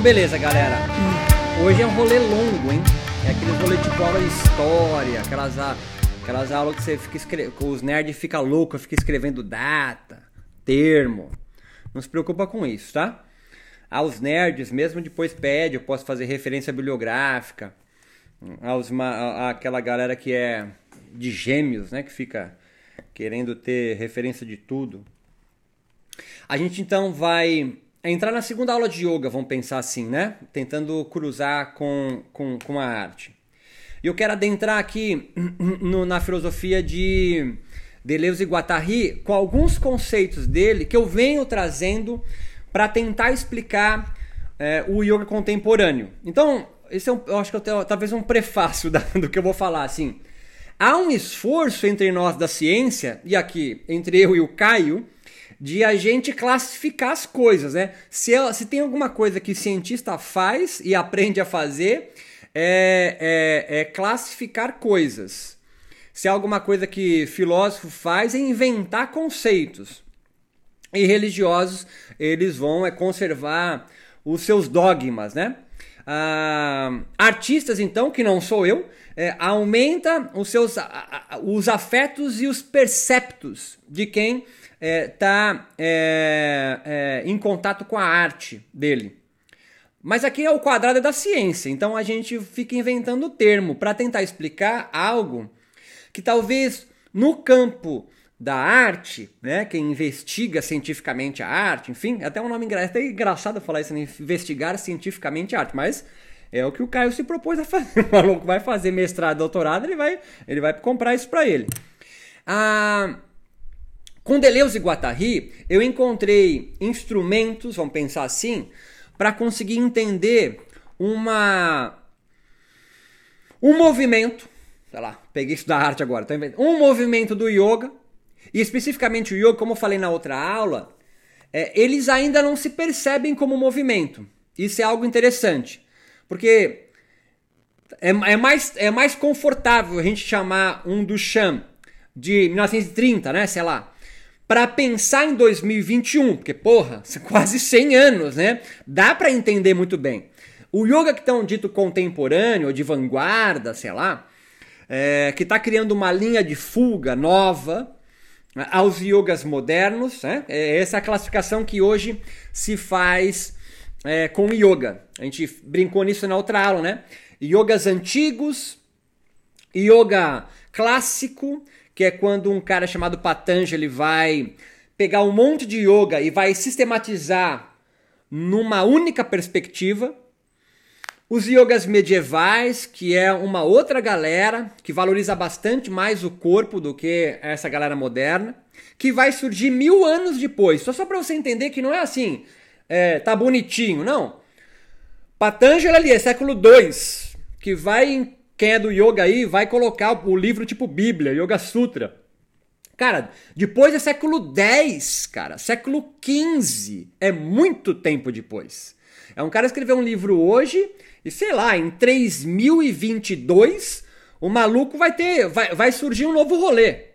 Então beleza, galera. Hoje é um rolê longo, hein? É aquele rolê tipo aula de história, aquelas, aquelas aulas que você fica escrevendo. Os nerds ficam loucos, fica escrevendo data, termo. Não se preocupa com isso, tá? Aos nerds, mesmo depois pede, eu posso fazer referência bibliográfica. Aos, aquela galera que é de gêmeos, né? Que fica querendo ter referência de tudo. A gente então vai entrar na segunda aula de yoga, vamos pensar assim, né? Tentando cruzar com, com, com a arte. E eu quero adentrar aqui no- na filosofia de Deleuze e Guattari com alguns conceitos dele que eu venho trazendo para tentar explicar é, o yoga contemporâneo. Então, esse é um, eu acho que eu tenho, talvez um prefácio da- do que eu vou falar, assim. Há um esforço entre nós da ciência, e aqui, entre eu e o Caio, de a gente classificar as coisas, né? Se, é- se tem alguma coisa que cientista faz e aprende a fazer, é, é- é classificar coisas. Se é alguma coisa que filósofo faz, é inventar conceitos. E religiosos, eles vão é conservar os seus dogmas, né? Ah, artistas, então, que não sou eu, é, aumenta os seus os afetos e os perceptos de quem está em contato com a arte dele. Mas aqui é o quadrado da ciência, então a gente fica inventando termo para tentar explicar algo que talvez no campo da arte, né, quem investiga cientificamente a arte, enfim, até um nome engra... até engraçado falar isso, né, investigar cientificamente a arte, mas é o que o Caio se propôs a fazer. O maluco vai fazer mestrado, doutorado, ele vai, ele vai comprar isso para ele. Ah, com Deleuze e Guattari, eu encontrei instrumentos, vamos pensar assim, para conseguir entender uma um movimento, sei lá, peguei isso da arte agora, um movimento do yoga, e especificamente o yoga, como eu falei na outra aula, é, eles ainda não se percebem como movimento. Isso é algo interessante, porque é, é mais, é mais confortável a gente chamar um Duchamp de 1930, né, sei lá, para pensar em 2021, porque porra, quase 100 anos, né? Dá para entender muito bem. O yoga que tão dito contemporâneo ou de vanguarda, sei lá, é, que está criando uma linha de fuga nova aos yogas modernos, né? É essa a classificação que hoje se faz é, com yoga. A gente brincou nisso na outra aula, né? Yogas antigos, yoga clássico, que é quando um cara chamado Patanjali vai pegar um monte de yoga e vai sistematizar numa única perspectiva. Os yogas medievais, que é uma outra galera que valoriza bastante mais o corpo do que essa galera moderna, que vai surgir mil anos depois. Só só para você entender que não é assim, é, tá bonitinho, não. Patanjali ali é século II, que vai em quem é do yoga aí vai colocar o livro tipo Bíblia, Yoga Sutra. Cara, depois é século X, cara, século XV, é muito tempo depois. É um cara que escreveu um livro hoje e sei lá, em 3022 o maluco vai ter, vai, vai surgir um novo rolê.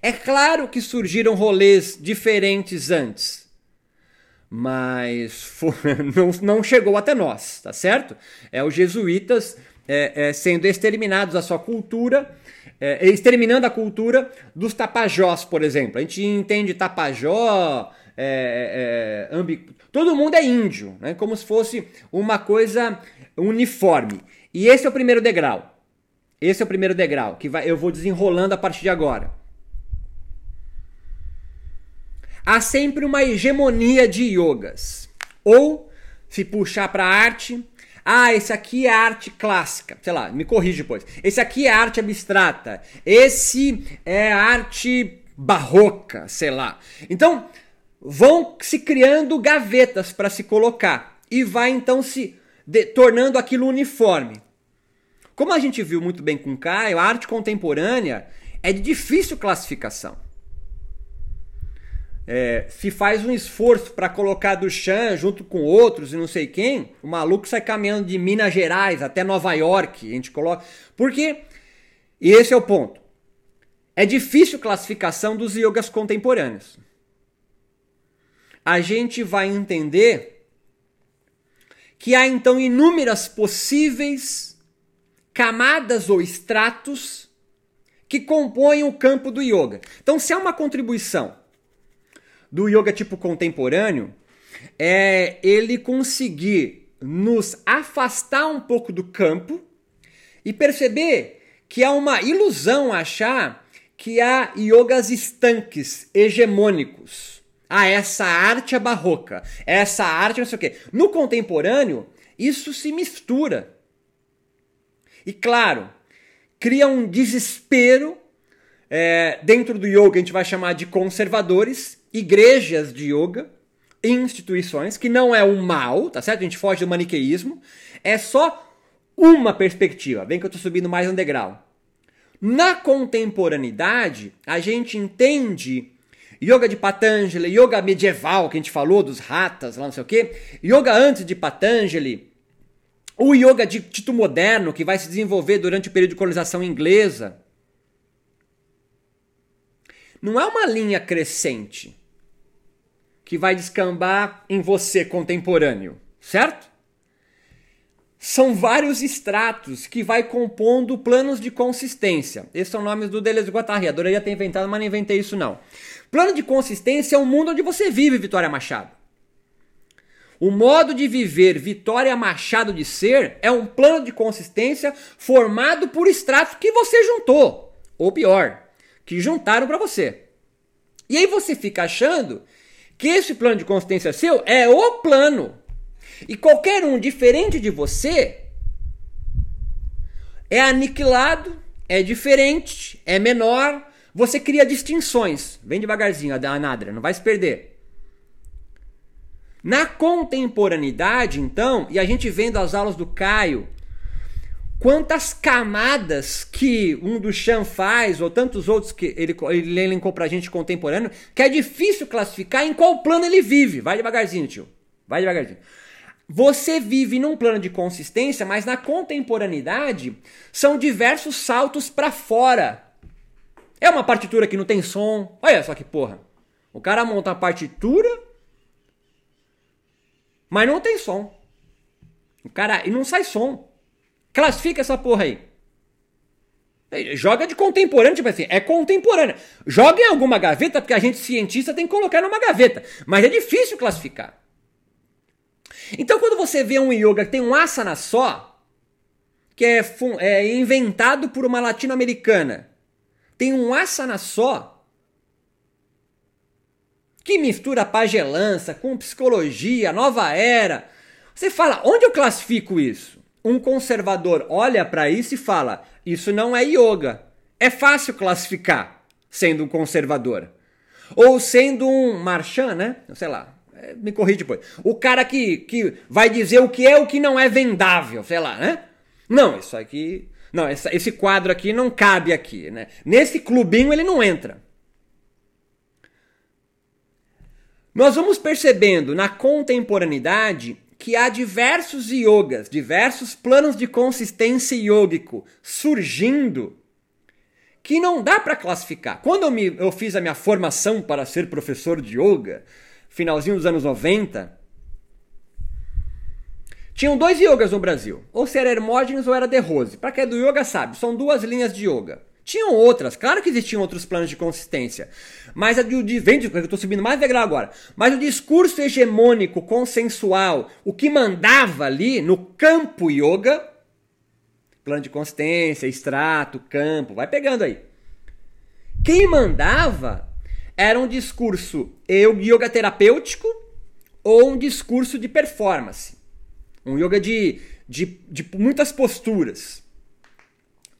É claro que surgiram rolês diferentes antes, mas fo- não, não chegou até nós, tá certo? É os jesuítas é, é, sendo exterminados da sua cultura, é, exterminando a cultura dos tapajós, por exemplo. A gente entende tapajó, é, é, ambi... todo mundo é índio, né? como se fosse uma coisa uniforme. E esse é o primeiro degrau. Esse é o primeiro degrau que vai, eu vou desenrolando a partir de agora. Há sempre uma hegemonia de yogas. Ou, se puxar para arte, ah, esse aqui é arte clássica. Sei lá, me corrige depois. Esse aqui é arte abstrata. Esse é arte barroca, sei lá. Então, vão se criando gavetas para se colocar. E vai então se de- tornando aquilo uniforme. Como a gente viu muito bem com o Caio, a arte contemporânea é de difícil classificação. É, se faz um esforço para colocar Duchamp junto com outros e não sei quem, o maluco sai caminhando de Minas Gerais até Nova York. A gente coloca. Porque, e esse é o ponto, é difícil classificação dos yogas contemporâneos. A gente vai entender que há então inúmeras possíveis camadas ou estratos que compõem o campo do yoga. Então, se há uma contribuição do yoga tipo contemporâneo, é ele conseguir nos afastar um pouco do campo e perceber que é uma ilusão achar que há yogas estanques, hegemônicos. Ah, essa arte é barroca, essa arte não sei o quê. No contemporâneo, isso se mistura. E claro, cria um desespero é, dentro do yoga, a gente vai chamar de conservadores, igrejas de yoga, instituições, que não é um mal, tá certo? A gente foge do maniqueísmo, é só uma perspectiva. Vem que eu estou subindo mais um degrau. Na contemporaneidade, a gente entende yoga de Patanjali, yoga medieval que a gente falou dos ratas, lá não sei o quê, yoga antes de Patanjali, o yoga de Tito moderno que vai se desenvolver durante o período de colonização inglesa. Não é uma linha crescente que vai descambar em você contemporâneo, certo? São vários estratos que vai compondo planos de consistência. Esses são nomes do Deleuze e Guattari. Adoraria ter inventado, mas não inventei isso não. Plano de consistência é o mundo onde você vive, Vitória Machado. O modo de viver Vitória Machado de ser é um plano de consistência formado por estratos que você juntou. Ou pior, que juntaram para você. E aí você fica achando que esse plano de consistência seu é o plano. E qualquer um diferente de você é aniquilado, é diferente, é menor. Você cria distinções. Vem devagarzinho, a Nadra, não vai se perder. Na contemporaneidade, então, e a gente vendo as aulas do Caio, quantas camadas que um do Chan faz, ou tantos outros que ele, ele elencou pra gente contemporâneo, que é difícil classificar em qual plano ele vive. Vai devagarzinho, tio. Vai devagarzinho. Você vive num plano de consistência, mas na contemporaneidade são diversos saltos para fora. É uma partitura que não tem som. Olha só que porra. O cara monta a partitura, mas não tem som. O cara e não sai som. Classifica essa porra aí. Joga de contemporâneo, tipo assim, é contemporânea. Joga em alguma gaveta, porque a gente cientista tem que colocar numa gaveta. Mas é difícil classificar. Então, quando você vê um yoga que tem um asana só, que é, é inventado por uma latino-americana, tem um asana só, que mistura pagelança com psicologia, nova era. Você fala, onde eu classifico isso? Um conservador olha para isso e fala: Isso não é yoga. É fácil classificar sendo um conservador. Ou sendo um marchand, né? Sei lá, me corrija depois. O cara que, que vai dizer o que é o que não é vendável, sei lá, né? Não, isso aqui. Não, essa, esse quadro aqui não cabe aqui, né? Nesse clubinho ele não entra. Nós vamos percebendo na contemporaneidade que há diversos yogas, diversos planos de consistência yógico surgindo que não dá para classificar. Quando eu, me, eu fiz a minha formação para ser professor de yoga, finalzinho dos anos 90, tinham dois yogas no Brasil. Ou se era Hermógenes ou era De Rose. Para quem é do yoga sabe, são duas linhas de yoga. Tinham outras, claro que existiam outros planos de consistência. Mas a de, de vem, eu estou subindo mais degrau agora. Mas o discurso hegemônico, consensual, o que mandava ali no campo yoga, plano de consistência, extrato, campo, vai pegando aí. Quem mandava era um discurso yoga terapêutico ou um discurso de performance. Um yoga de, de, de muitas posturas.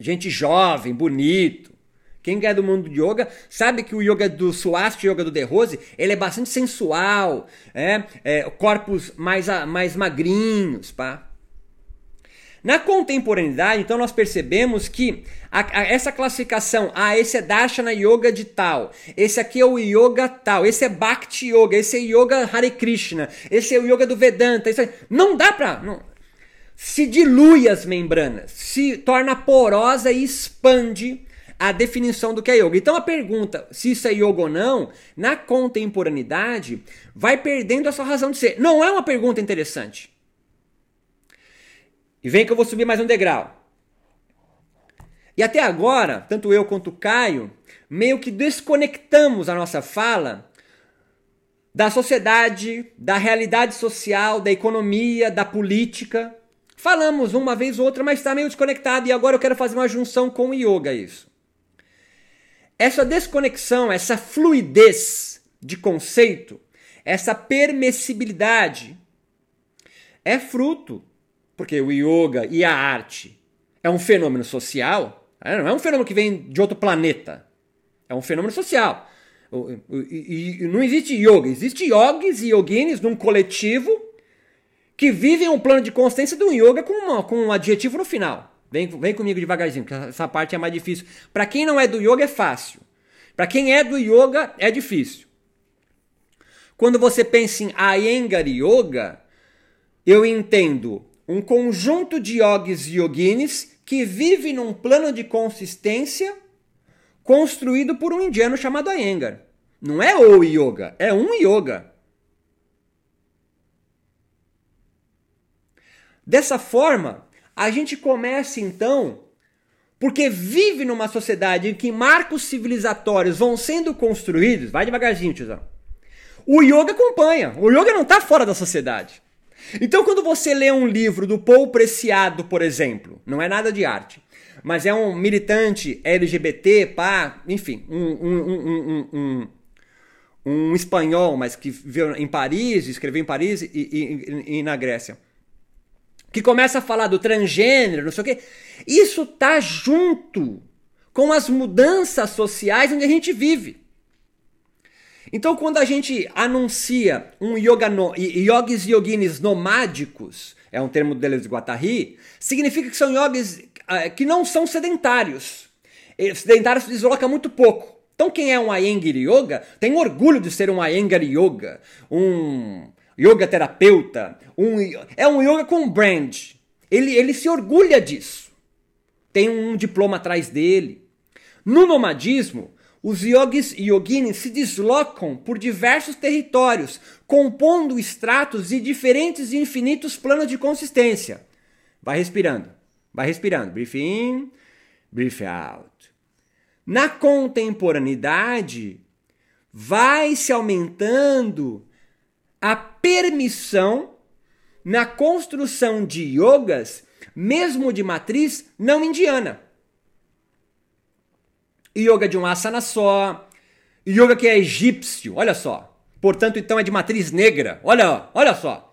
Gente jovem, bonito. Quem é do mundo de yoga sabe que o yoga do Swasti, o yoga do De Rose, ele é bastante sensual, é, é corpos mais, mais magrinhos, pá. Na contemporaneidade, então, nós percebemos que a, a, essa classificação, ah, esse é Darshana Yoga de tal, esse aqui é o Yoga tal, esse é Bhakti Yoga, esse é Yoga Hare Krishna, esse é o Yoga do Vedanta, isso não dá pra... Não, se dilui as membranas, se torna porosa e expande a definição do que é yoga. Então a pergunta se isso é yoga ou não, na contemporaneidade, vai perdendo a sua razão de ser. Não é uma pergunta interessante. E vem que eu vou subir mais um degrau. E até agora, tanto eu quanto o Caio, meio que desconectamos a nossa fala da sociedade, da realidade social, da economia, da política. Falamos uma vez ou outra, mas está meio desconectado e agora eu quero fazer uma junção com o yoga isso. Essa desconexão, essa fluidez de conceito, essa permissibilidade é fruto, porque o yoga e a arte é um fenômeno social, é, não é um fenômeno que vem de outro planeta. É um fenômeno social. E não existe yoga, existe yogis e yoginis num coletivo que vivem um plano de consciência um yoga com, uma, com um adjetivo no final. Vem, vem comigo devagarzinho, que essa parte é mais difícil. Para quem não é do yoga é fácil. Para quem é do yoga é difícil. Quando você pensa em Iyengar Yoga, eu entendo um conjunto de yogis e yoginis que vive num plano de consistência construído por um indiano chamado Iyengar. Não é o yoga, é um yoga. Dessa forma, a gente começa então, porque vive numa sociedade em que marcos civilizatórios vão sendo construídos, vai devagarzinho, tiozão. O yoga acompanha, o yoga não está fora da sociedade. Então, quando você lê um livro do Paul Preciado, por exemplo, não é nada de arte, mas é um militante LGBT, pá, enfim, um, um, um, um, espanhol, mas que viveu em Paris, escreveu em Paris e, e, e na Grécia, que começa a falar do transgênero, não sei o quê. Isso tá junto com as mudanças sociais onde a gente vive. Então, quando a gente anuncia um yoga no, yogis e yoginis nomádicos, é um termo do Deleuze Guattari, significa que são yogis uh, que não são sedentários. Sedentários se desloca muito pouco. Então, quem é um Iyengar Yoga tem orgulho de ser um Iyengar Yoga, um yoga terapeuta, um, é um yoga com brand. Ele, ele se orgulha disso. Tem um diploma atrás dele. No nomadismo, os yogis e yoginis se deslocam por diversos territórios, compondo estratos de diferentes e infinitos planos de consistência. Vai respirando, vai respirando. Breathe in, breathe out. Na contemporaneidade, vai se aumentando a permissão na construção de yogas, mesmo de matriz não indiana yoga de um asana só, yoga que é egípcio, olha só. Portanto, então é de matriz negra. Olha, olha só.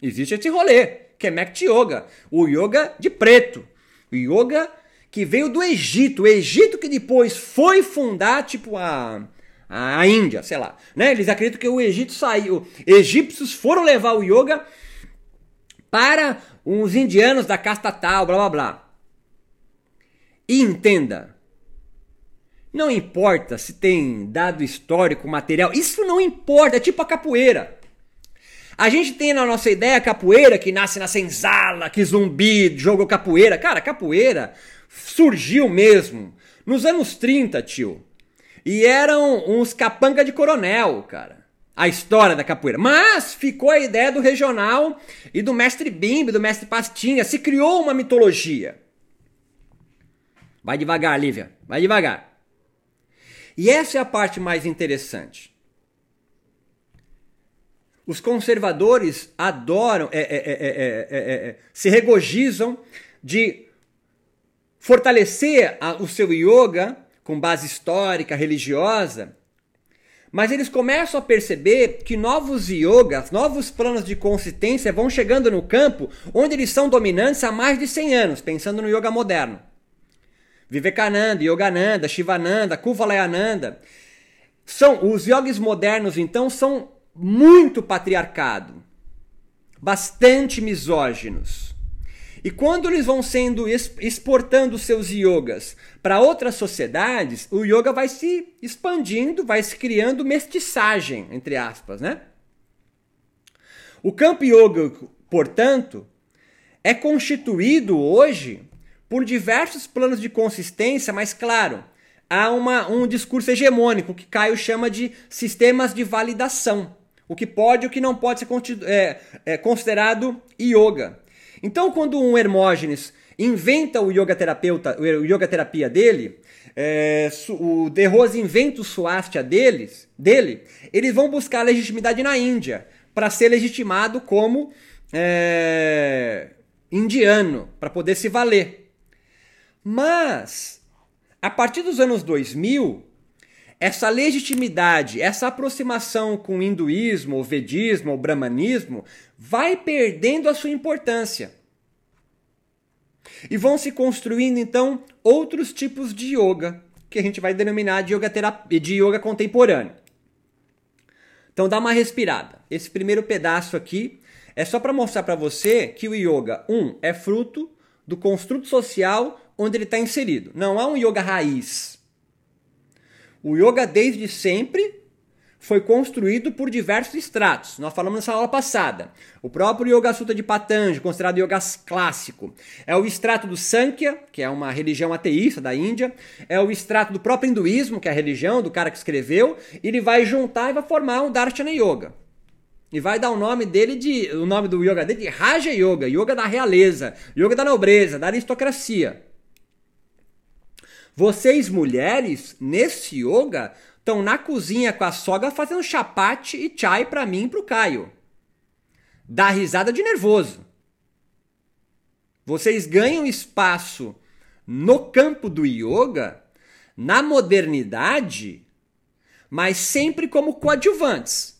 Existe esse rolê, que é Mekti Yoga, o yoga de preto. O yoga que veio do Egito, o Egito que depois foi fundar tipo a a Índia, sei lá, né? Eles acreditam que o Egito saiu, egípcios foram levar o yoga para uns indianos da casta tal, blá blá blá. E entenda, não importa se tem dado histórico, material, isso não importa, é tipo a capoeira. A gente tem na nossa ideia a capoeira que nasce na senzala, que zumbi jogou capoeira. Cara, capoeira surgiu mesmo nos anos 30, tio. E eram uns capanga de coronel, cara. A história da capoeira. Mas ficou a ideia do regional e do mestre Bimbi, do mestre Pastinha. Se criou uma mitologia. Vai devagar, Lívia. Vai devagar. E essa é a parte mais interessante. Os conservadores adoram, é, é, é, se regozijam de fortalecer a, o seu yoga com base histórica, religiosa, mas eles começam a perceber que novos yogas, novos planos de consistência vão chegando no campo onde eles são dominantes há mais de 100 anos, pensando no yoga moderno. Vivekananda, Yogananda, Shivananda, Kuvalayananda. São, os yogis modernos, então, são muito patriarcado, bastante misóginos. E quando eles vão sendo exportando seus yogas para outras sociedades, o yoga vai se expandindo, vai se criando mestiçagem, entre aspas, né? O campo yoga, portanto, é constituído hoje por diversos planos de consistência, mas claro, há uma, um discurso hegemônico que Caio chama de sistemas de validação. O que pode e o que não pode ser é, é, considerado yoga. Então, quando um Hermógenes inventa o yoga terapeuta, o yoga terapia dele, é, o De Rose inventa o Swastika deles, dele, eles vão buscar legitimidade na Índia para ser legitimado como é, indiano, para poder se valer. Mas, a partir dos anos 2000, essa legitimidade, essa aproximação com o hinduísmo, o vedismo, o brahmanismo, vai perdendo a sua importância. E vão se construindo então outros tipos de yoga, que a gente vai denominar de yoga, terapia, de yoga contemporâneo. Então dá uma respirada. Esse primeiro pedaço aqui é só para mostrar para você que o yoga, um, é fruto do construto social onde ele está inserido. Não é um yoga raiz. O yoga desde sempre foi construído por diversos estratos. Nós falamos nessa aula passada. O próprio Yoga Sutta de Patanjali, considerado yoga clássico, é o extrato do Sankhya, que é uma religião ateísta da Índia, é o extrato do próprio hinduísmo, que é a religião do cara que escreveu, e ele vai juntar e vai formar um Darshana Yoga. E vai dar o nome dele de o nome do yoga dele de Raja Yoga, yoga da realeza, yoga da nobreza, da aristocracia. Vocês mulheres nesse yoga estão na cozinha com a sogra fazendo chapate e chai para mim e pro Caio. Dá risada de nervoso. Vocês ganham espaço no campo do yoga, na modernidade, mas sempre como coadjuvantes.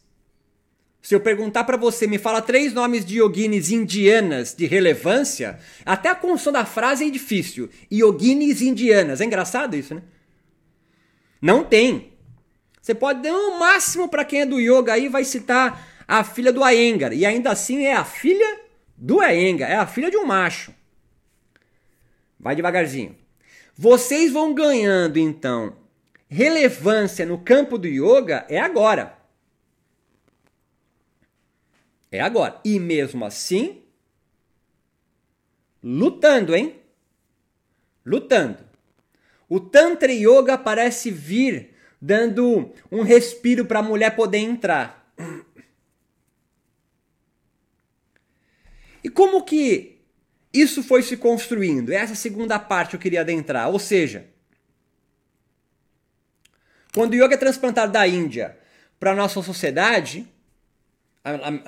Se eu perguntar para você, me fala três nomes de yoginis indianas de relevância, até a construção da frase é difícil. Yoginis indianas. É engraçado isso, né? Não tem. Você pode dar o máximo para quem é do yoga aí vai citar a filha do Aengar e ainda assim é a filha do Aengar, é a filha de um macho. Vai devagarzinho. Vocês vão ganhando então relevância no campo do yoga é agora. É agora. E mesmo assim, lutando, hein? Lutando. O Tantra Yoga parece vir dando um respiro para a mulher poder entrar. E como que isso foi se construindo? Essa segunda parte eu queria adentrar. Ou seja, quando o yoga é transplantado da Índia para a nossa sociedade,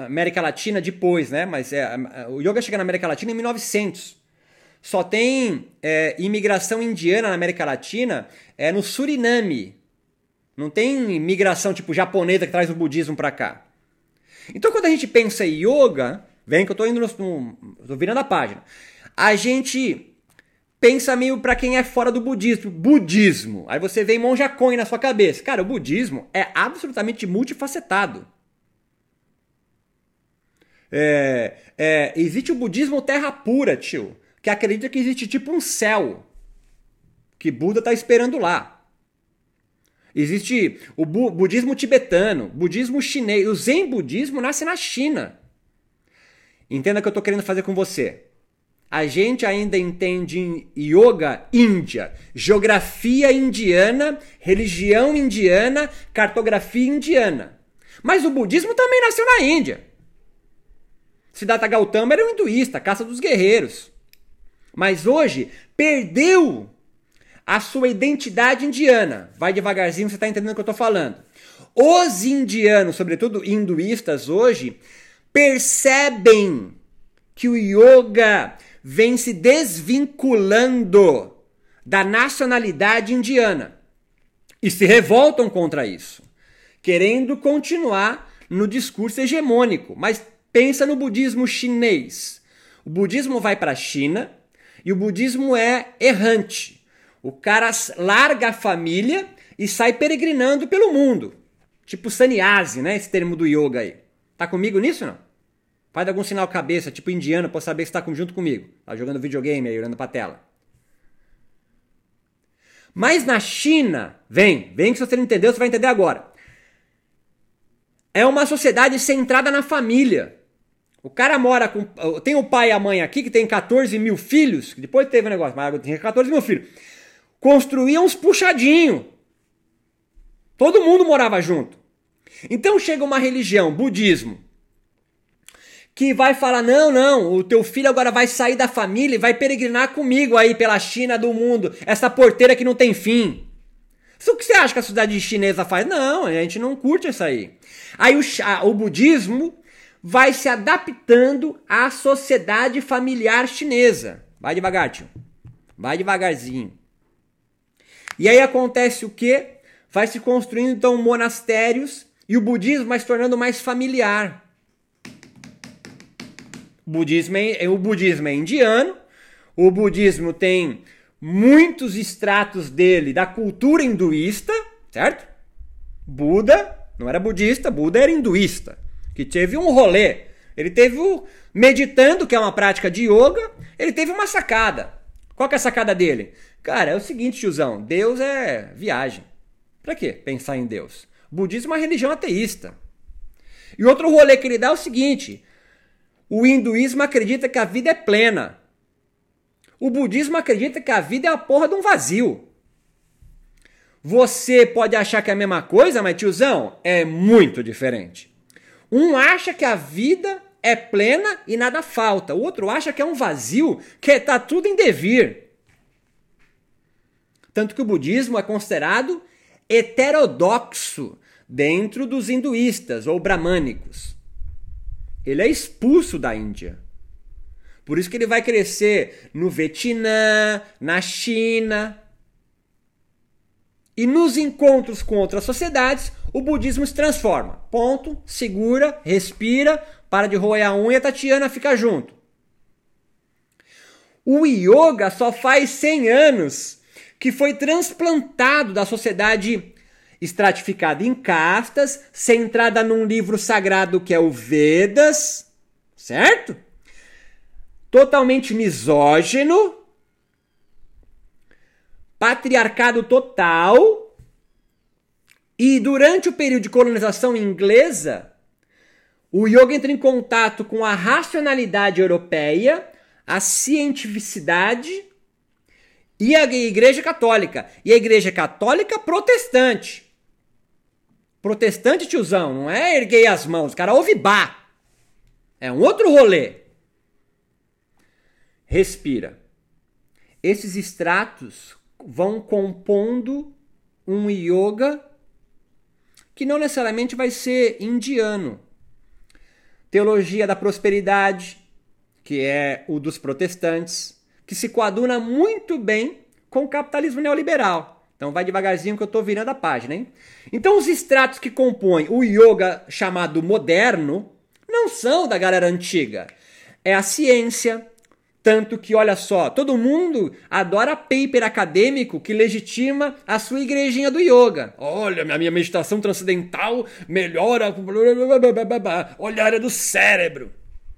América Latina depois, né? Mas é, o yoga chega na América Latina em 1900. Só tem é, imigração indiana na América Latina é no Suriname, não tem migração tipo japonesa que traz o budismo para cá. Então quando a gente pensa em yoga, vem que eu tô indo no tô virando a página. A gente pensa meio para quem é fora do budismo, budismo. Aí você vem monja coin na sua cabeça. Cara, o budismo é absolutamente multifacetado. É, é, existe o budismo terra pura, tio, que acredita que existe tipo um céu que Buda tá esperando lá. Existe o bu budismo tibetano, budismo chinês. O Zen budismo nasce na China. Entenda o que eu estou querendo fazer com você. A gente ainda entende yoga índia, geografia indiana, religião indiana, cartografia indiana. Mas o budismo também nasceu na Índia. Siddhartha Gautama era um hinduísta, caça dos guerreiros. Mas hoje perdeu a sua identidade indiana. Vai devagarzinho, você está entendendo o que eu estou falando. Os indianos, sobretudo hinduístas hoje, percebem que o yoga vem se desvinculando da nacionalidade indiana e se revoltam contra isso, querendo continuar no discurso hegemônico. Mas pensa no budismo chinês. O budismo vai para a China e o budismo é errante. O cara larga a família e sai peregrinando pelo mundo. Tipo sannyasi, né? Esse termo do yoga aí. Tá comigo nisso não? Faz algum sinal cabeça, tipo indiano, pra saber você tá junto comigo. Tá jogando videogame aí, olhando pra tela. Mas na China, vem, vem que se você não entendeu, você vai entender agora. É uma sociedade centrada na família. O cara mora com. Tem o pai e a mãe aqui que tem 14 mil filhos, depois teve um negócio, mas tem 14 mil filhos construíam uns puxadinhos. Todo mundo morava junto. Então chega uma religião, budismo, que vai falar: não, não, o teu filho agora vai sair da família e vai peregrinar comigo aí pela China do mundo, essa porteira que não tem fim. Isso o que você acha que a sociedade chinesa faz? Não, a gente não curte isso aí. Aí o, o budismo vai se adaptando à sociedade familiar chinesa. Vai devagar, tio. Vai devagarzinho. E aí acontece o quê? Vai se construindo então monastérios e o budismo vai se tornando mais familiar. O budismo é, o budismo é indiano, o budismo tem muitos extratos dele da cultura hinduísta, certo? Buda não era budista, Buda era hinduísta, que teve um rolê. Ele teve o meditando, que é uma prática de yoga, ele teve uma sacada. Qual que é a sacada dele? Cara, é o seguinte, tiozão, Deus é viagem. Pra quê pensar em Deus? Budismo é uma religião ateísta. E outro rolê que ele dá é o seguinte: o hinduísmo acredita que a vida é plena. O budismo acredita que a vida é a porra de um vazio. Você pode achar que é a mesma coisa, mas tiozão, é muito diferente. Um acha que a vida é plena e nada falta. O outro acha que é um vazio, que está tudo em devir. Tanto que o budismo é considerado heterodoxo dentro dos hinduístas ou bramânicos. Ele é expulso da Índia. Por isso que ele vai crescer no Vietnã, na China. E nos encontros com outras sociedades, o budismo se transforma. Ponto, segura, respira, para de roer a unha, Tatiana fica junto. O yoga só faz 100 anos que foi transplantado da sociedade estratificada em castas, centrada num livro sagrado que é o Vedas, certo? Totalmente misógino, patriarcado total. E durante o período de colonização inglesa, o yoga entra em contato com a racionalidade europeia, a cientificidade e a Igreja Católica. E a Igreja Católica protestante. Protestante, tiozão, não é erguei as mãos, cara ouve bar. É um outro rolê. Respira. Esses extratos vão compondo um yoga que não necessariamente vai ser indiano. Teologia da prosperidade, que é o dos protestantes, que se coaduna muito bem com o capitalismo neoliberal. Então vai devagarzinho que eu estou virando a página, hein? Então os estratos que compõem o yoga chamado moderno não são da galera antiga. É a ciência, tanto que, olha só, todo mundo adora paper acadêmico que legitima a sua igrejinha do yoga. Olha, a minha meditação transcendental melhora. Olha a área do cérebro.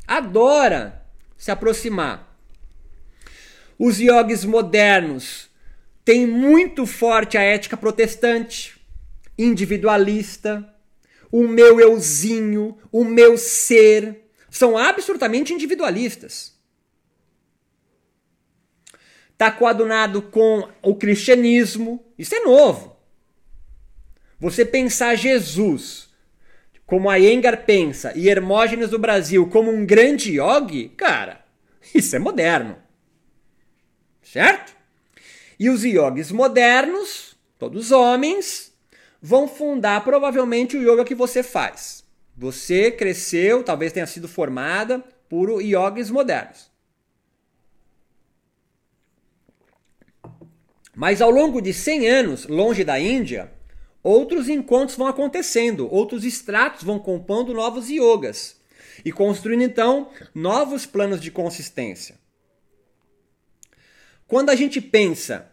Adora se aproximar. Os yogis modernos tem muito forte a ética protestante, individualista, o meu euzinho, o meu ser, são absolutamente individualistas. Está coadunado com o cristianismo, isso é novo. Você pensar Jesus como a Engar pensa e Hermógenes do Brasil como um grande yogi, cara, isso é moderno. Certo? E os yogis modernos, todos homens, vão fundar provavelmente o yoga que você faz. Você cresceu, talvez tenha sido formada por yogis modernos. Mas ao longo de 100 anos, longe da Índia, outros encontros vão acontecendo, outros estratos vão compondo novos yogas e construindo então novos planos de consistência. Quando a gente pensa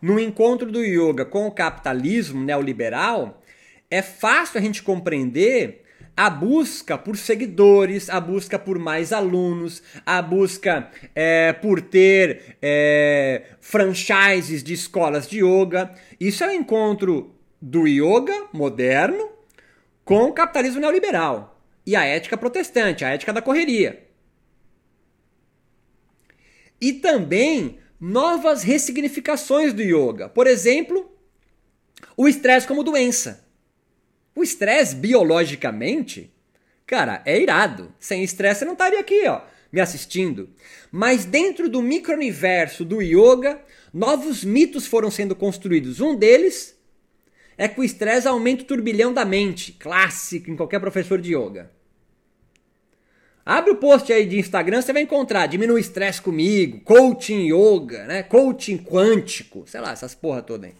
no encontro do yoga com o capitalismo neoliberal, é fácil a gente compreender a busca por seguidores, a busca por mais alunos, a busca é, por ter é, franchises de escolas de yoga. Isso é o encontro do yoga moderno com o capitalismo neoliberal e a ética protestante, a ética da correria. E também novas ressignificações do yoga. Por exemplo, o estresse como doença. O estresse, biologicamente, Cara, é irado. Sem estresse você não estaria aqui, ó, me assistindo. Mas dentro do micro-universo do yoga, novos mitos foram sendo construídos. Um deles é que o estresse aumenta o turbilhão da mente, clássico em qualquer professor de yoga. Abre o post aí de Instagram, você vai encontrar diminui o estresse comigo, coaching yoga, né? Coaching quântico, sei lá, essas porra toda aí.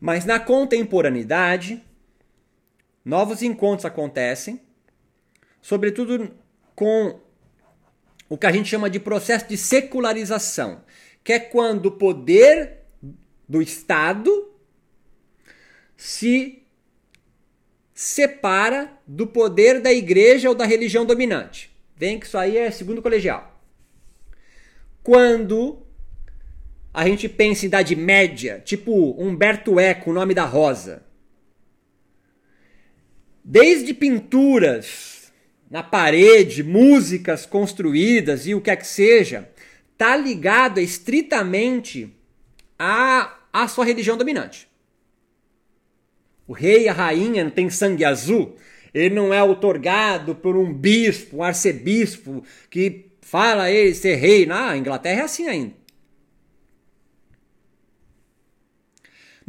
Mas na contemporaneidade, novos encontros acontecem, sobretudo com o que a gente chama de processo de secularização, que é quando o poder do Estado se separa do poder da igreja ou da religião dominante. Vem que isso aí é segundo colegial. Quando a gente pensa em Idade Média, tipo Humberto Eco, o nome da rosa. Desde pinturas na parede, músicas construídas e o que é que seja, tá ligado estritamente à, à sua religião dominante o rei e a rainha não tem sangue azul, ele não é otorgado por um bispo, um arcebispo que fala ele ser rei. Na Inglaterra é assim ainda.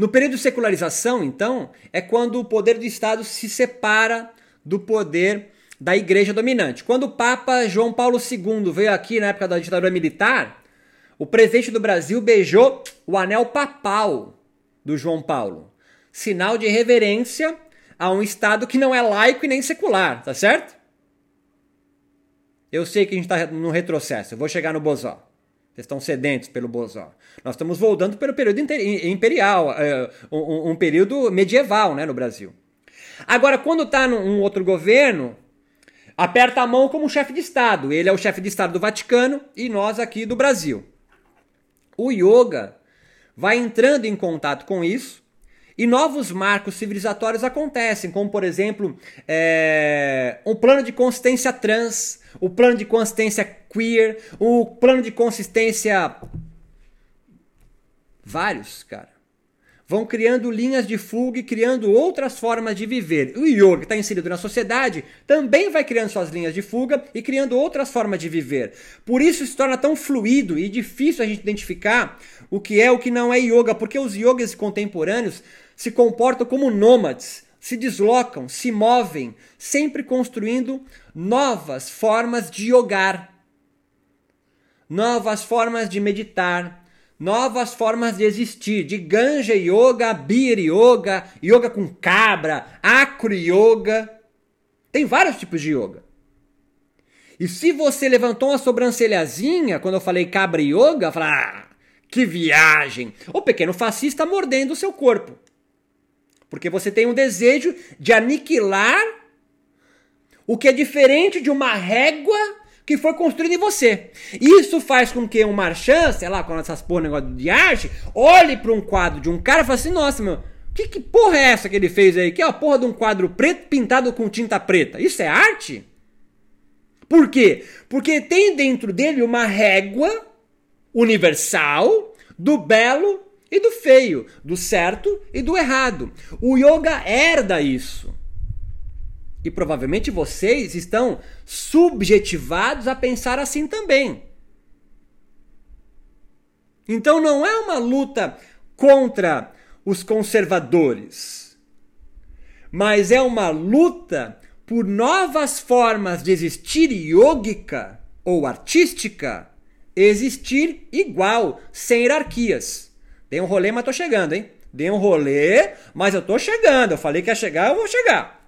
No período de secularização, então, é quando o poder do Estado se separa do poder da igreja dominante. Quando o Papa João Paulo II veio aqui na época da ditadura militar, o presidente do Brasil beijou o anel papal do João Paulo sinal de reverência a um Estado que não é laico e nem secular, tá certo? Eu sei que a gente está no retrocesso, eu vou chegar no Bozó. Vocês estão sedentos pelo Bozó. Nós estamos voltando pelo período imperial, é, um, período medieval né, no Brasil. Agora, quando está num outro governo, aperta a mão como chefe de Estado. Ele é o chefe de Estado do Vaticano e nós aqui do Brasil. O yoga vai entrando em contato com isso e novos marcos civilizatórios acontecem, como por exemplo é, um plano de consistência trans, o plano de consistência queer, o plano de consistência. Vários, cara. Vão criando linhas de fuga e criando outras formas de viver. O yoga, que está inserido na sociedade, também vai criando suas linhas de fuga e criando outras formas de viver. Por isso se torna tão fluido e difícil a gente identificar o que é o que não é yoga, porque os yogas contemporâneos se comportam como nômades, se deslocam, se movem, sempre construindo novas formas de yogar, novas formas de meditar, novas formas de existir, de ganja yoga, beer yoga, yoga com cabra, acro yoga. Tem vários tipos de yoga. E se você levantou uma sobrancelhazinha quando eu falei cabra yoga, fala, ah, que viagem! O pequeno fascista mordendo o seu corpo. Porque você tem um desejo de aniquilar o que é diferente de uma régua que foi construída em você. Isso faz com que um marchand, sei lá, com essas porra negócio de arte, olhe para um quadro de um cara e fale assim: nossa, meu, que, que porra é essa que ele fez aí? Que é a porra de um quadro preto pintado com tinta preta. Isso é arte? Por quê? Porque tem dentro dele uma régua universal do belo e do feio, do certo e do errado. O yoga herda isso. E provavelmente vocês estão subjetivados a pensar assim também. Então não é uma luta contra os conservadores, mas é uma luta por novas formas de existir yógica ou artística, existir igual, sem hierarquias. Dei um rolê, mas tô chegando, hein? Dei um rolê, mas eu tô chegando. Eu falei que ia chegar, eu vou chegar.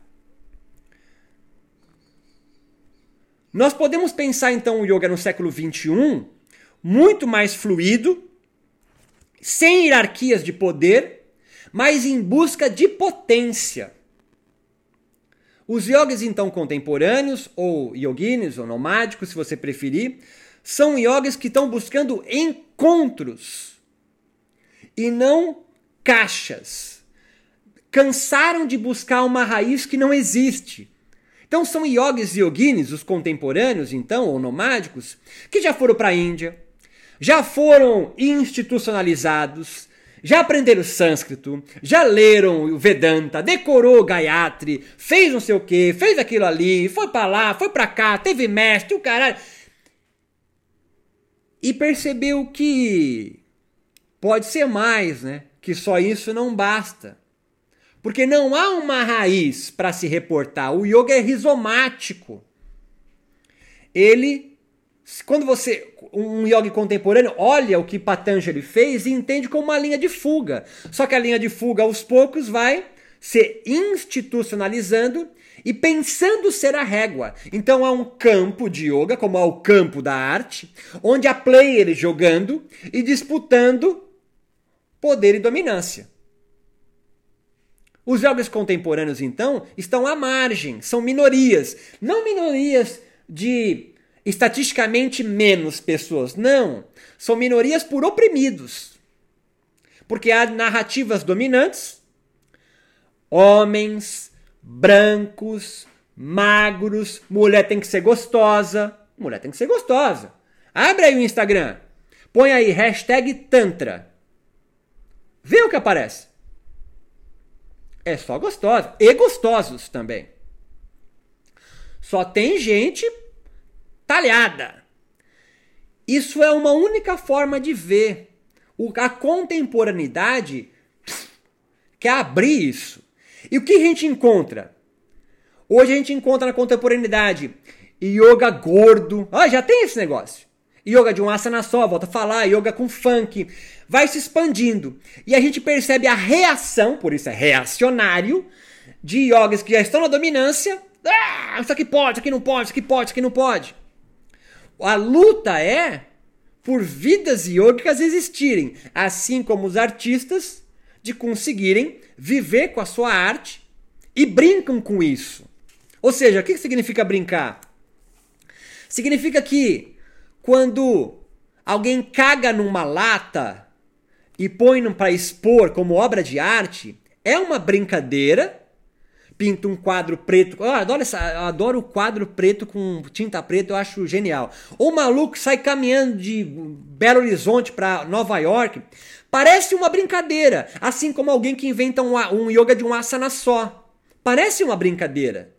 Nós podemos pensar então o yoga no século 21 muito mais fluido, sem hierarquias de poder, mas em busca de potência. Os yogis então contemporâneos, ou yoginis, ou nomádicos, se você preferir, são yogis que estão buscando encontros e não caixas. Cansaram de buscar uma raiz que não existe. Então são yogis e yoginis, os contemporâneos, então, ou nomádicos, que já foram para a Índia, já foram institucionalizados, já aprenderam sânscrito, já leram o Vedanta, decorou o Gayatri, fez não sei o que, fez aquilo ali, foi para lá, foi para cá, teve mestre, o caralho. E percebeu que pode ser mais, né? Que só isso não basta. Porque não há uma raiz para se reportar. O yoga é rizomático. Ele quando você, um yogi contemporâneo, olha o que Patanjali fez e entende como uma linha de fuga. Só que a linha de fuga, aos poucos, vai se institucionalizando e pensando ser a régua. Então há um campo de yoga, como há o campo da arte, onde há players jogando e disputando poder e dominância. Os jogos contemporâneos, então, estão à margem, são minorias. Não minorias de estatisticamente menos pessoas. Não. São minorias por oprimidos. Porque há narrativas dominantes, homens, brancos, magros, mulher tem que ser gostosa. Mulher tem que ser gostosa. Abre aí o Instagram. Põe aí hashtag Tantra. Vê o que aparece. É só gostosa. E gostosos também. Só tem gente talhada. Isso é uma única forma de ver. A contemporaneidade quer abrir isso. E o que a gente encontra? Hoje a gente encontra na contemporaneidade yoga gordo. Ah, já tem esse negócio. Yoga de um asana só, volta a falar, yoga com funk. Vai se expandindo. E a gente percebe a reação, por isso é reacionário, de yogas que já estão na dominância. Ah, isso aqui pode, isso aqui não pode, isso aqui pode, isso aqui não pode. A luta é por vidas yogicas existirem, assim como os artistas de conseguirem viver com a sua arte e brincam com isso. Ou seja, o que significa brincar? Significa que quando alguém caga numa lata e põe para expor como obra de arte, é uma brincadeira pinta um quadro preto. Eu adoro, essa, eu adoro o quadro preto com tinta preta, eu acho genial. O maluco sai caminhando de Belo Horizonte para Nova York. Parece uma brincadeira, assim como alguém que inventa um, um yoga de um asana só. Parece uma brincadeira.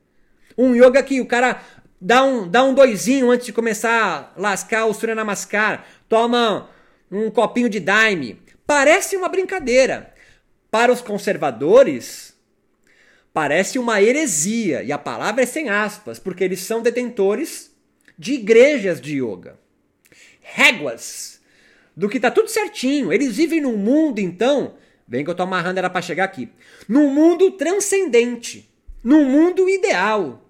Um yoga que o cara dá um, dá um doisinho antes de começar a lascar o Surya Namaskar, toma um copinho de daime. Parece uma brincadeira. Para os conservadores, parece uma heresia, e a palavra é sem aspas, porque eles são detentores de igrejas de yoga. Réguas do que tá tudo certinho. Eles vivem num mundo, então, bem que eu tô amarrando era para chegar aqui, num mundo transcendente, num mundo ideal.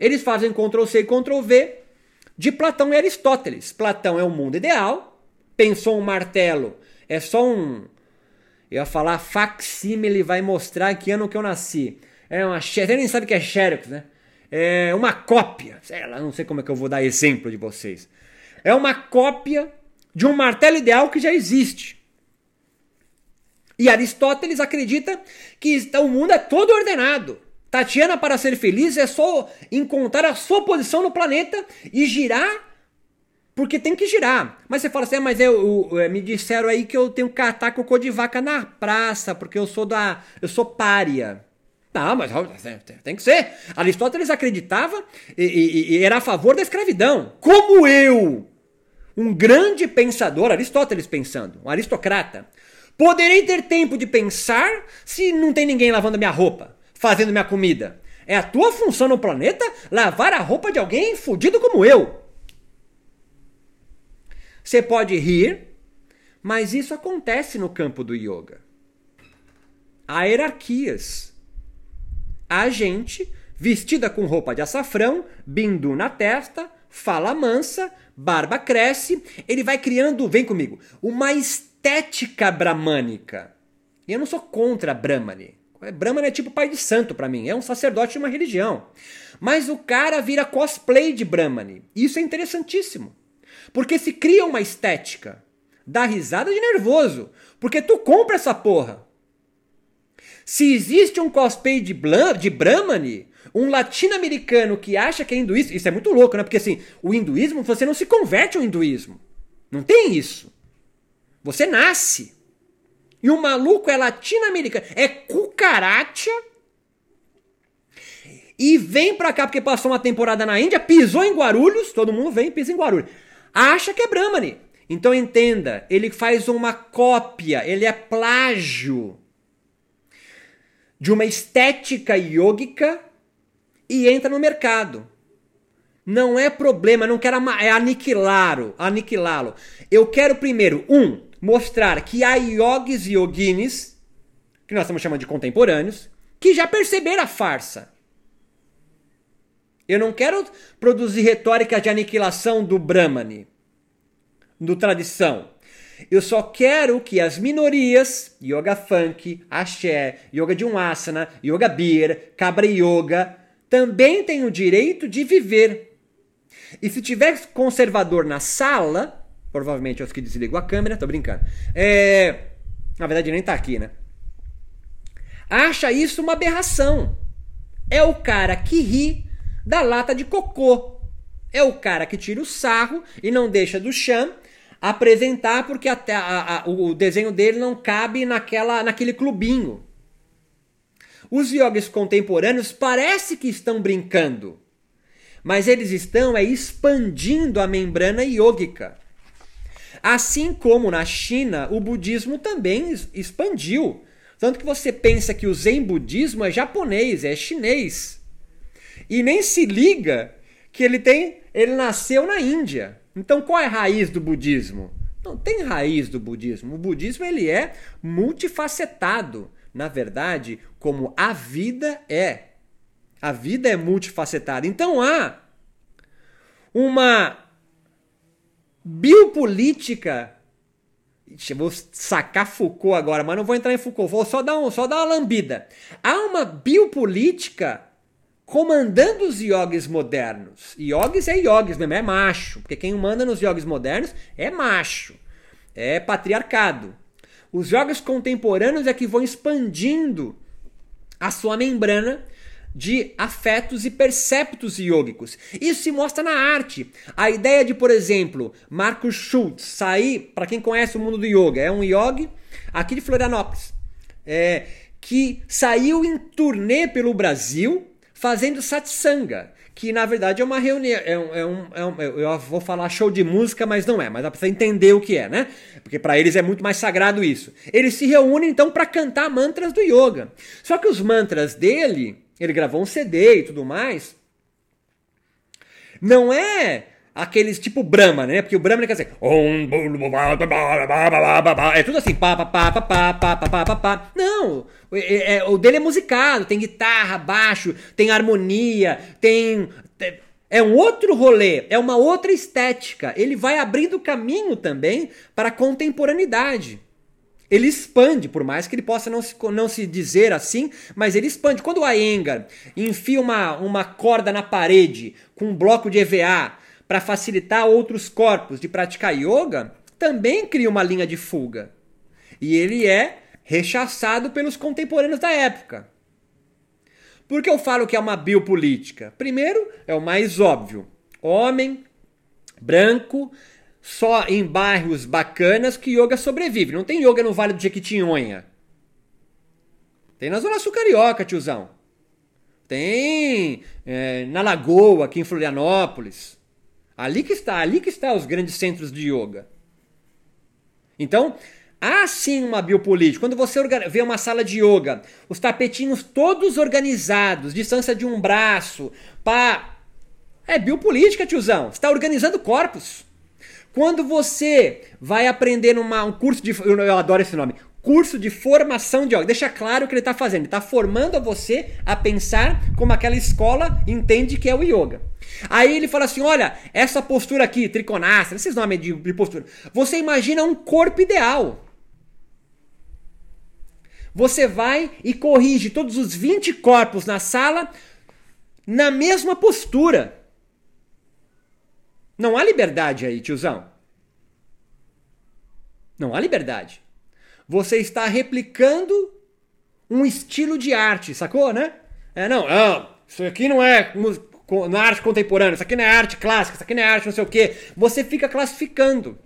Eles fazem Ctrl C e Ctrl V de Platão e Aristóteles. Platão é o mundo ideal, pensou um martelo, é só um eu ia falar facsímile vai mostrar que ano que eu nasci. É uma Você nem sabe o que é xerox, né? É uma cópia. Sei lá, não sei como é que eu vou dar exemplo de vocês. É uma cópia de um martelo ideal que já existe. E Aristóteles acredita que o mundo é todo ordenado. Tatiana, para ser feliz, é só encontrar a sua posição no planeta e girar porque tem que girar. Mas você fala assim, ah, mas eu, eu, é, me disseram aí que eu tenho que catar cocô de vaca na praça, porque eu sou da. eu sou pária. Não, mas tem que ser. Aristóteles acreditava e, e, e, era a favor da escravidão. Como eu, um grande pensador, Aristóteles pensando, um aristocrata, poderei ter tempo de pensar se não tem ninguém lavando minha roupa, fazendo minha comida. É a tua função no planeta lavar a roupa de alguém fudido como eu. Você pode rir, mas isso acontece no campo do yoga. Há hierarquias. Há gente vestida com roupa de açafrão, bindu na testa, fala mansa, barba cresce, ele vai criando, vem comigo, uma estética bramânica. E eu não sou contra Brahmani. Brahmani é tipo pai de santo para mim, é um sacerdote de uma religião. Mas o cara vira cosplay de Brahmani. Isso é interessantíssimo. Porque se cria uma estética. Dá risada de nervoso. Porque tu compra essa porra. Se existe um cosplay de, Blam, de um latino-americano que acha que é hinduísta, isso é muito louco, né? Porque assim, o hinduísmo, você não se converte ao hinduísmo. Não tem isso. Você nasce. E o maluco é latino-americano, é cucaracha. E vem pra cá porque passou uma temporada na Índia, pisou em Guarulhos, todo mundo vem e pisa em Guarulhos. Acha que é Brahmani. Então entenda, ele faz uma cópia, ele é plágio de uma estética yógica e entra no mercado. Não é problema, não quero é aniquilá-lo, aniquilá-lo. Eu quero primeiro, um, mostrar que há yogis e yoginis, que nós estamos chamando de contemporâneos, que já perceberam a farsa. Eu não quero produzir retórica de aniquilação do Brahmani do tradição. Eu só quero que as minorias, yoga funk, axé, yoga de um asana, yoga beer, cabra yoga, também tenham o direito de viver. E se tiver conservador na sala, provavelmente é os que desligam a câmera, tô brincando. É, na verdade nem tá aqui, né? Acha isso uma aberração. É o cara que ri da lata de cocô. É o cara que tira o sarro e não deixa do chão apresentar porque até a, a, o desenho dele não cabe naquela, naquele clubinho. Os yogis contemporâneos parece que estão brincando, mas eles estão é, expandindo a membrana yógica. Assim como na China, o budismo também expandiu. Tanto que você pensa que o Zen budismo é japonês, é chinês. E nem se liga que ele tem, ele nasceu na Índia. Então qual é a raiz do budismo? Não tem raiz do budismo. O budismo ele é multifacetado, na verdade, como a vida é. A vida é multifacetada. Então há uma biopolítica. Vou sacar Foucault agora, mas não vou entrar em Foucault, vou só dar, um, só dar uma lambida. Há uma biopolítica comandando os yogis modernos. Yogis é yogis mesmo, é macho. Porque quem manda nos yogis modernos é macho. É patriarcado. Os yogis contemporâneos é que vão expandindo a sua membrana de afetos e perceptos yogicos. Isso se mostra na arte. A ideia de, por exemplo, Marcos Schultz sair, para quem conhece o mundo do yoga, é um yogi aqui de Florianópolis, é, que saiu em turnê pelo Brasil fazendo satsanga, que na verdade é uma reunião, é um, é um, é um, eu vou falar show de música, mas não é, mas dá pra entender o que é, né? Porque para eles é muito mais sagrado isso. Eles se reúnem então para cantar mantras do yoga. Só que os mantras dele, ele gravou um CD e tudo mais, não é aqueles tipo Brahma, né? Porque o Brahma quer dizer. É tudo assim. Não! O dele é musicado, tem guitarra, baixo, tem harmonia, tem. É um outro rolê, é uma outra estética. Ele vai abrindo caminho também para a contemporaneidade. Ele expande, por mais que ele possa não se, não se dizer assim, mas ele expande. Quando o Iyengar enfia uma, uma corda na parede com um bloco de EVA para facilitar outros corpos de praticar yoga, também cria uma linha de fuga. E ele é rechaçado pelos contemporâneos da época. Por que eu falo que é uma biopolítica? Primeiro, é o mais óbvio. Homem, branco, só em bairros bacanas que yoga sobrevive. Não tem yoga no Vale do Jequitinhonha. Tem na Zona Sul Carioca, tiozão. Tem é, na Lagoa, aqui em Florianópolis. Ali que está, ali que está os grandes centros de yoga. Então, há sim uma biopolítica. Quando você vê uma sala de yoga, os tapetinhos todos organizados, distância de um braço, pá. É biopolítica, tiozão. Está organizando corpos. Quando você vai aprender numa, um curso de. Eu adoro esse nome curso de formação de yoga. Deixa claro o que ele está fazendo. Ele está formando você a pensar como aquela escola entende que é o yoga. Aí ele fala assim: olha, essa postura aqui, triconastra, esses nomes de, de postura. Você imagina um corpo ideal. Você vai e corrige todos os 20 corpos na sala na mesma postura. Não há liberdade aí, tiozão. Não há liberdade você está replicando um estilo de arte, sacou, né? É, não, não isso aqui não é na é arte contemporânea, isso aqui não é arte clássica, isso aqui não é arte não sei o quê. Você fica classificando.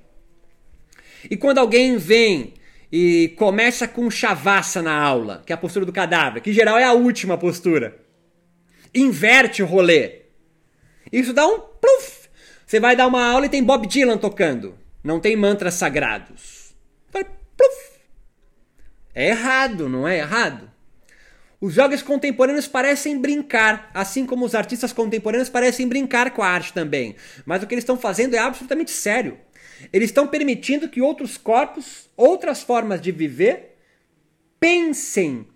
E quando alguém vem e começa com chavassa na aula, que é a postura do cadáver, que em geral é a última postura. Inverte o rolê. Isso dá um pluf. Você vai dar uma aula e tem Bob Dylan tocando. Não tem mantras sagrados. É errado, não é errado? Os jogos contemporâneos parecem brincar, assim como os artistas contemporâneos parecem brincar com a arte também. Mas o que eles estão fazendo é absolutamente sério. Eles estão permitindo que outros corpos, outras formas de viver, pensem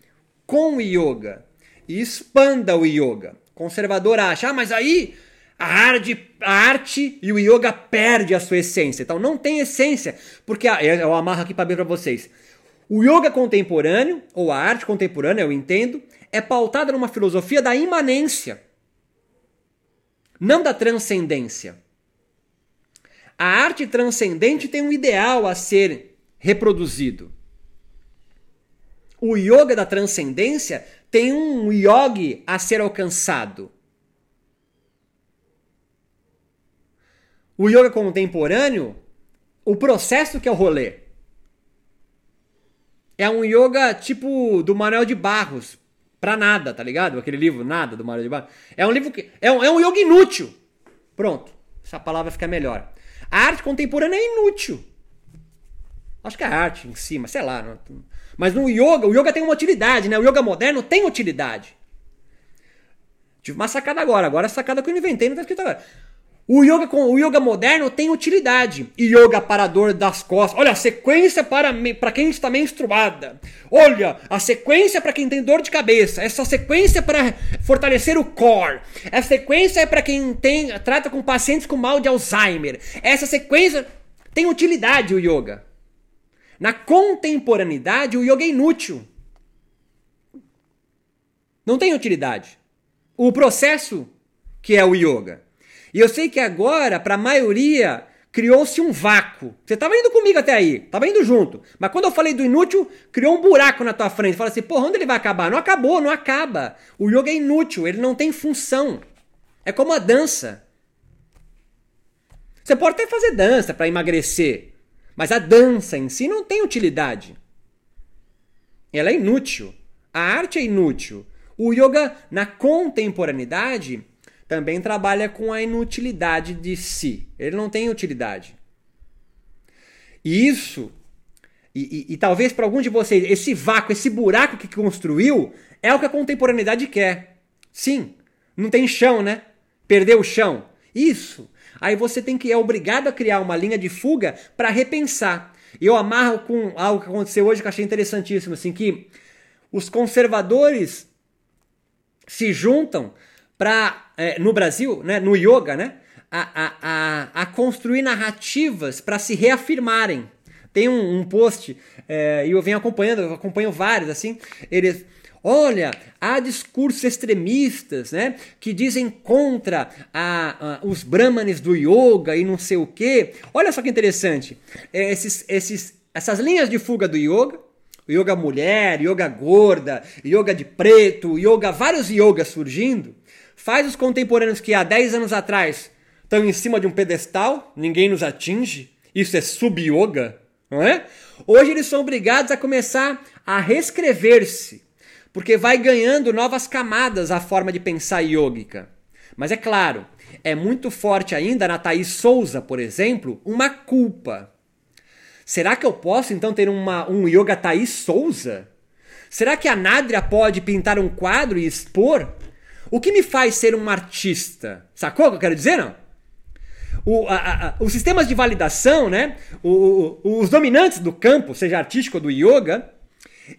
com o yoga e expanda o yoga. O conservador acha, ah, mas aí a arte, a arte e o yoga perde a sua essência. Então não tem essência, porque eu amarro aqui para ver para vocês. O yoga contemporâneo, ou a arte contemporânea, eu entendo, é pautada numa filosofia da imanência, não da transcendência. A arte transcendente tem um ideal a ser reproduzido. O yoga da transcendência tem um yogi a ser alcançado. O yoga contemporâneo, o processo que é o rolê. É um yoga tipo do Manuel de Barros. Pra nada, tá ligado? Aquele livro, nada, do Manuel de Barros. É um livro que. É um, é um yoga inútil. Pronto. Essa palavra fica melhor. A arte contemporânea é inútil. Acho que a arte em cima, sei lá. Não... Mas no yoga, o yoga tem uma utilidade, né? O yoga moderno tem utilidade. Tive uma sacada agora. Agora a sacada que eu inventei não tá escrito agora. O yoga, o yoga moderno tem utilidade. Yoga parador das costas. Olha, a sequência para, para quem está menstruada. Olha, a sequência para quem tem dor de cabeça. Essa sequência para fortalecer o core. Essa sequência é para quem tem trata com pacientes com mal de Alzheimer. Essa sequência tem utilidade o yoga. Na contemporaneidade, o yoga é inútil. Não tem utilidade. O processo que é o yoga e eu sei que agora, para a maioria, criou-se um vácuo. Você estava indo comigo até aí, estava indo junto. Mas quando eu falei do inútil, criou um buraco na tua frente. Fala assim, porra, onde ele vai acabar? Não acabou, não acaba. O yoga é inútil, ele não tem função. É como a dança. Você pode até fazer dança para emagrecer, mas a dança em si não tem utilidade. Ela é inútil. A arte é inútil. O yoga na contemporaneidade também trabalha com a inutilidade de si. Ele não tem utilidade. E isso, e, e, e talvez para algum de vocês, esse vácuo, esse buraco que construiu, é o que a contemporaneidade quer. Sim, não tem chão, né? Perdeu o chão. Isso. Aí você tem que é obrigado a criar uma linha de fuga para repensar. E eu amarro com algo que aconteceu hoje que eu achei interessantíssimo, assim, que os conservadores se juntam para é, no Brasil, né, no yoga, né, a, a, a, a construir narrativas para se reafirmarem. Tem um, um post é, e eu venho acompanhando, eu acompanho vários assim. Eles, olha, há discursos extremistas, né, que dizem contra a, a, os brahmanes do yoga e não sei o quê. Olha só que interessante. É, esses, esses, essas linhas de fuga do yoga, yoga mulher, yoga gorda, yoga de preto, yoga, vários yogas surgindo faz os contemporâneos que há 10 anos atrás estão em cima de um pedestal, ninguém nos atinge, isso é sub-yoga, não é? Hoje eles são obrigados a começar a reescrever-se, porque vai ganhando novas camadas a forma de pensar yógica. Mas é claro, é muito forte ainda na Thaís Souza, por exemplo, uma culpa. Será que eu posso então ter uma, um yoga Thaís Souza? Será que a Nádria pode pintar um quadro e expor? O que me faz ser um artista? Sacou o que eu quero dizer, não? O, a, a, os sistemas de validação, né? O, o, os dominantes do campo, seja artístico ou do yoga,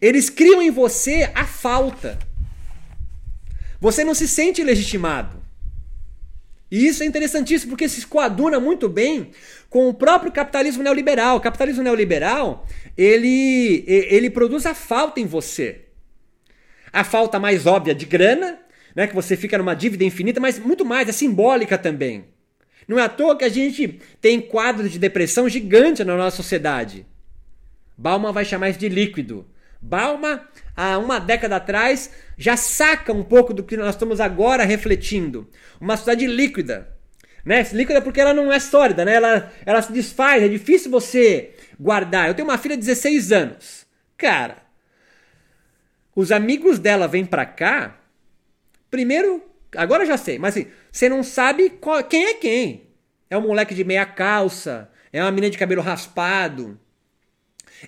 eles criam em você a falta. Você não se sente legitimado. E isso é interessantíssimo porque se coaduna muito bem com o próprio capitalismo neoliberal. O capitalismo neoliberal, ele, ele produz a falta em você. A falta mais óbvia de grana né, que você fica numa dívida infinita, mas muito mais, é simbólica também. Não é à toa que a gente tem quadros de depressão gigante na nossa sociedade. Bauman vai chamar isso de líquido. Bauman, há uma década atrás, já saca um pouco do que nós estamos agora refletindo. Uma sociedade líquida. Né? Líquida porque ela não é sólida, né? ela, ela se desfaz, é difícil você guardar. Eu tenho uma filha de 16 anos. Cara, os amigos dela vêm pra cá. Primeiro, agora já sei, mas assim, você não sabe qual, quem é quem. É um moleque de meia calça, é uma menina de cabelo raspado.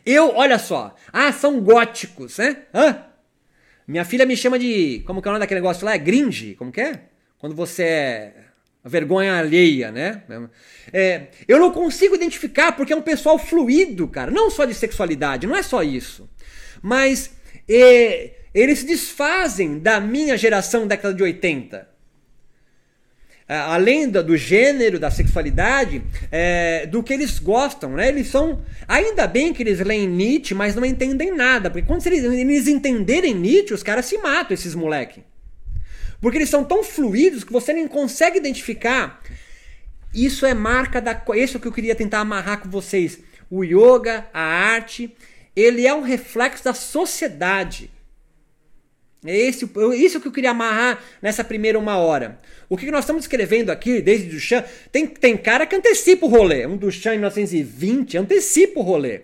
Eu, olha só, ah, são góticos, né? Hã? Minha filha me chama de. Como que é o nome daquele negócio lá? É gringe? Como que é? Quando você é. Vergonha alheia, né? É, eu não consigo identificar porque é um pessoal fluido, cara. Não só de sexualidade, não é só isso. Mas é, eles se desfazem da minha geração década de 80 além do gênero, da sexualidade, é, do que eles gostam, né? Eles são. Ainda bem que eles leem Nietzsche, mas não entendem nada. Porque quando eles, eles entenderem Nietzsche, os caras se matam, esses moleque. Porque eles são tão fluidos que você nem consegue identificar. Isso é marca da. Isso é o que eu queria tentar amarrar com vocês. O yoga, a arte, ele é um reflexo da sociedade. É esse, isso que eu queria amarrar nessa primeira uma hora. O que nós estamos escrevendo aqui, desde Duchamp, tem, tem cara que antecipa o rolê. Um Duchamp em 1920 antecipa o rolê.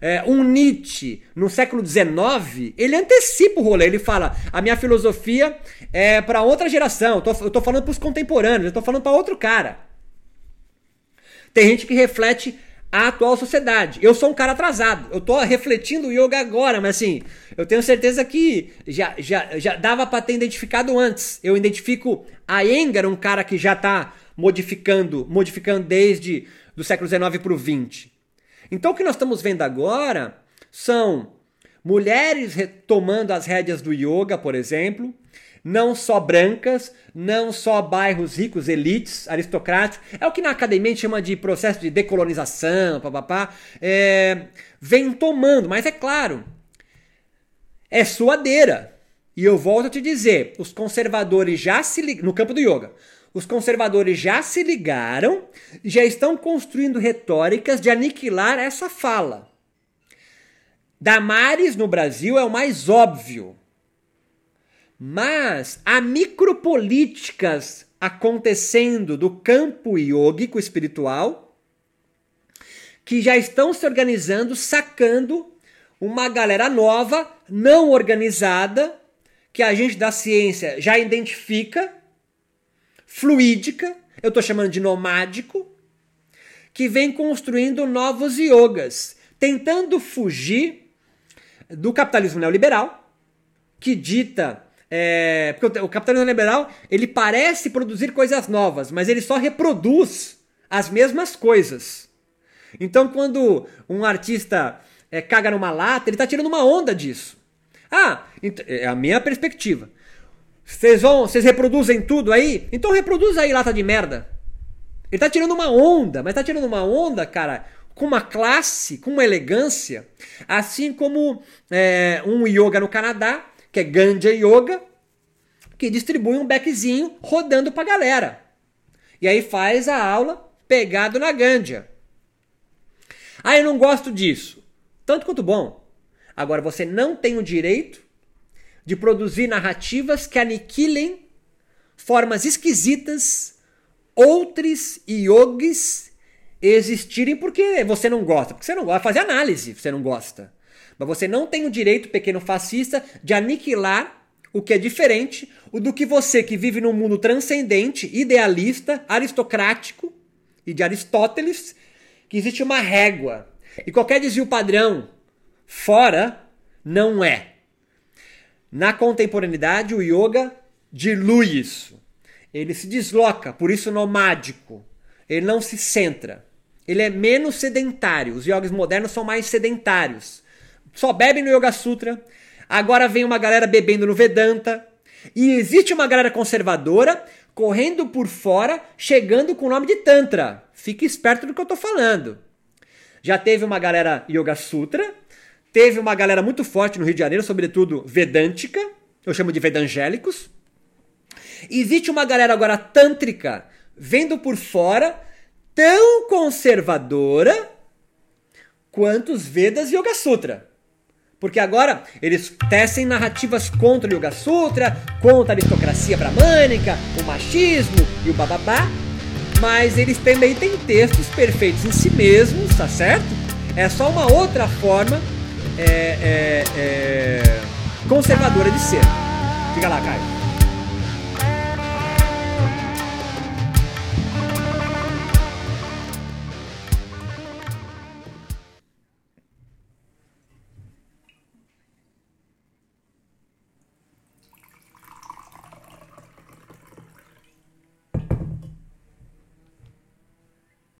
É, um Nietzsche no século XIX, ele antecipa o rolê. Ele fala: a minha filosofia é para outra geração. Eu tô, eu tô falando para os contemporâneos, eu tô falando para outro cara. Tem gente que reflete a atual sociedade. Eu sou um cara atrasado. Eu tô refletindo o yoga agora, mas assim, eu tenho certeza que já, já, já dava para ter identificado antes. Eu identifico a Engar, um cara que já tá modificando, modificando desde do século XIX para o XX. Então o que nós estamos vendo agora são mulheres tomando as rédeas do yoga, por exemplo, não só brancas, não só bairros ricos, elites, aristocráticos, é o que na academia chama de processo de decolonização, papapá, é, vem tomando, mas é claro, é suadeira. E eu volto a te dizer, os conservadores já se no campo do yoga, os conservadores já se ligaram, já estão construindo retóricas de aniquilar essa fala. Damares no Brasil é o mais óbvio. Mas há micropolíticas acontecendo do campo iógico espiritual que já estão se organizando, sacando uma galera nova, não organizada, que a gente da ciência já identifica, fluídica, eu estou chamando de nomádico, que vem construindo novos yogas, tentando fugir do capitalismo neoliberal, que dita é, porque o, capitalismo liberal ele parece produzir coisas novas, mas ele só reproduz as mesmas coisas. Então, quando um artista é, caga numa lata, ele está tirando uma onda disso. Ah, é a minha perspectiva. Vocês vão, vocês reproduzem tudo aí? Então reproduz aí lata de merda. Ele está tirando uma onda, mas está tirando uma onda, cara, com uma classe, com uma elegância, assim como é, um yoga no Canadá que é Ganja Yoga, que distribui um backzinho rodando pra galera. E aí faz a aula pegado na Ganja. Ah, eu não gosto disso. Tanto quanto bom. Agora, você não tem o direito de produzir narrativas que aniquilem formas esquisitas, outros yogis existirem porque você não gosta. Porque você não gosta. Fazer análise, você não gosta. Mas você não tem o direito, pequeno fascista, de aniquilar o que é diferente do que você que vive num mundo transcendente, idealista, aristocrático e de Aristóteles, que existe uma régua. E qualquer desvio padrão fora não é. Na contemporaneidade, o yoga dilui isso. Ele se desloca, por isso nomádico. Ele não se centra. Ele é menos sedentário. Os yogis modernos são mais sedentários só bebem no Yoga Sutra. Agora vem uma galera bebendo no Vedanta. E existe uma galera conservadora correndo por fora, chegando com o nome de Tantra. Fique esperto do que eu tô falando. Já teve uma galera Yoga Sutra, teve uma galera muito forte no Rio de Janeiro, sobretudo vedântica, eu chamo de vedangélicos. Existe uma galera agora tântrica, vendo por fora, tão conservadora quanto os Vedas e Yoga Sutra. Porque agora eles tecem narrativas contra o Yoga Sutra, contra a aristocracia bramânica, o machismo e o bababá, mas eles também têm textos perfeitos em si mesmos, tá certo? É só uma outra forma é, é, é, conservadora de ser. Diga lá, Caio.